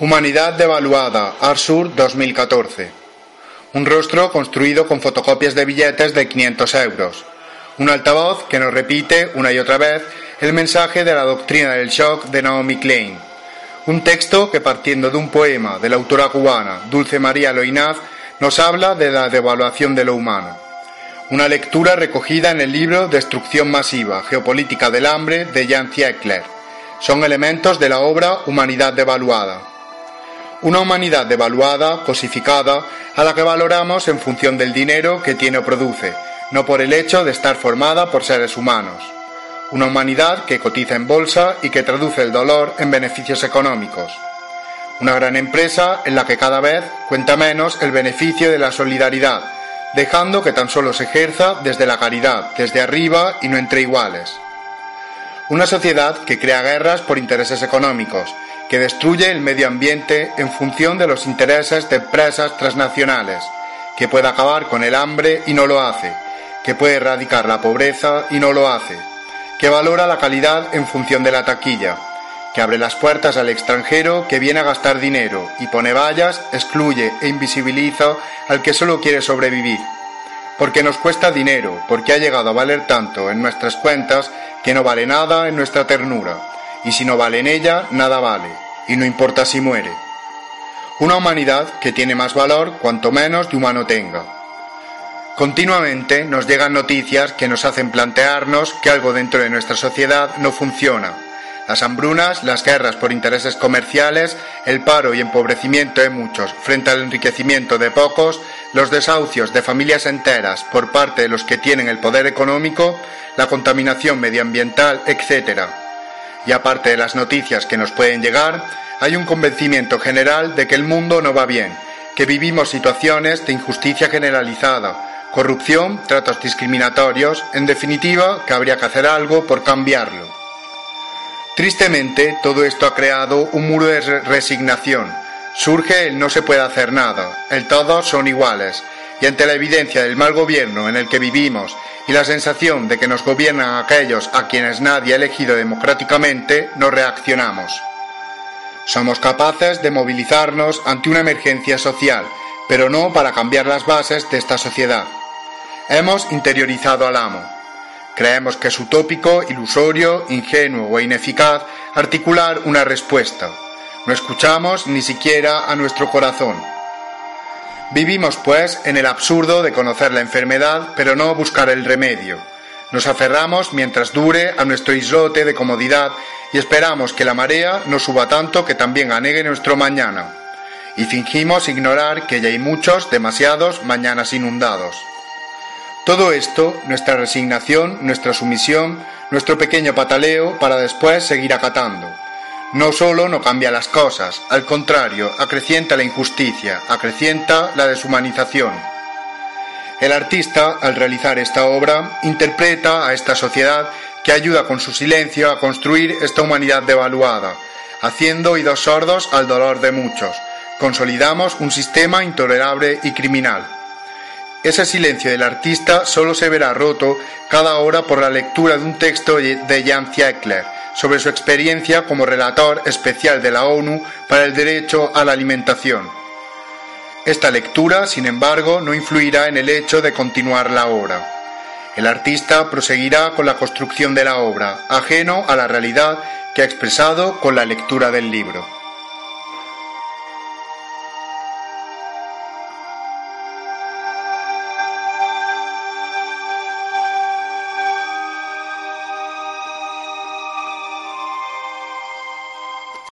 Humanidad devaluada, Arsur 2014. Un rostro construido con fotocopias de billetes de 500 euros. Un altavoz que nos repite una y otra vez el mensaje de la doctrina del shock de Naomi Klein. Un texto que partiendo de un poema de la autora cubana Dulce María Loinaz nos habla de la devaluación de lo humano. Una lectura recogida en el libro Destrucción masiva, Geopolítica del hambre de Jan Ziegler. Son elementos de la obra Humanidad devaluada una humanidad devaluada, cosificada, a la que valoramos en función del dinero que tiene o produce, no por el hecho de estar formada por seres humanos. Una humanidad que cotiza en bolsa y que traduce el dolor en beneficios económicos. Una gran empresa en la que cada vez cuenta menos el beneficio de la solidaridad, dejando que tan solo se ejerza desde la caridad, desde arriba y no entre iguales. Una sociedad que crea guerras por intereses económicos, que destruye el medio ambiente en función de los intereses de empresas transnacionales, que puede acabar con el hambre y no lo hace, que puede erradicar la pobreza y no lo hace, que valora la calidad en función de la taquilla, que abre las puertas al extranjero que viene a gastar dinero y pone vallas, excluye e invisibiliza al que solo quiere sobrevivir. Porque nos cuesta dinero, porque ha llegado a valer tanto en nuestras cuentas que no vale nada en nuestra ternura y si no vale en ella, nada vale, y no importa si muere. Una humanidad que tiene más valor cuanto menos de humano tenga. Continuamente nos llegan noticias que nos hacen plantearnos que algo dentro de nuestra sociedad no funciona. Las hambrunas, las guerras por intereses comerciales, el paro y empobrecimiento de muchos frente al enriquecimiento de pocos, los desahucios de familias enteras por parte de los que tienen el poder económico, la contaminación medioambiental, etc y aparte de las noticias que nos pueden llegar, hay un convencimiento general de que el mundo no va bien, que vivimos situaciones de injusticia generalizada, corrupción, tratos discriminatorios, en definitiva, que habría que hacer algo por cambiarlo. Tristemente, todo esto ha creado un muro de resignación. Surge el no se puede hacer nada, el todos son iguales, y ante la evidencia del mal gobierno en el que vivimos y la sensación de que nos gobiernan aquellos a quienes nadie ha elegido democráticamente, no reaccionamos. Somos capaces de movilizarnos ante una emergencia social, pero no para cambiar las bases de esta sociedad. Hemos interiorizado al amo. Creemos que es utópico, ilusorio, ingenuo o ineficaz articular una respuesta. No escuchamos ni siquiera a nuestro corazón Vivimos, pues, en el absurdo de conocer la enfermedad, pero no buscar el remedio. Nos aferramos mientras dure a nuestro islote de comodidad y esperamos que la marea no suba tanto que también anegue nuestro mañana. Y fingimos ignorar que ya hay muchos, demasiados, mañanas inundados. Todo esto, nuestra resignación, nuestra sumisión, nuestro pequeño pataleo para después seguir acatando no solo no cambia las cosas, al contrario, acrecienta la injusticia, acrecienta la deshumanización. El artista, al realizar esta obra, interpreta a esta sociedad que ayuda con su silencio a construir esta humanidad devaluada, haciendo oídos sordos al dolor de muchos. Consolidamos un sistema intolerable y criminal. Ese silencio del artista solo se verá roto cada hora por la lectura de un texto de Jan Ziegler, sobre su experiencia como relator especial de la ONU para el derecho a la alimentación. Esta lectura, sin embargo, no influirá en el hecho de continuar la obra. El artista proseguirá con la construcción de la obra, ajeno a la realidad que ha expresado con la lectura del libro.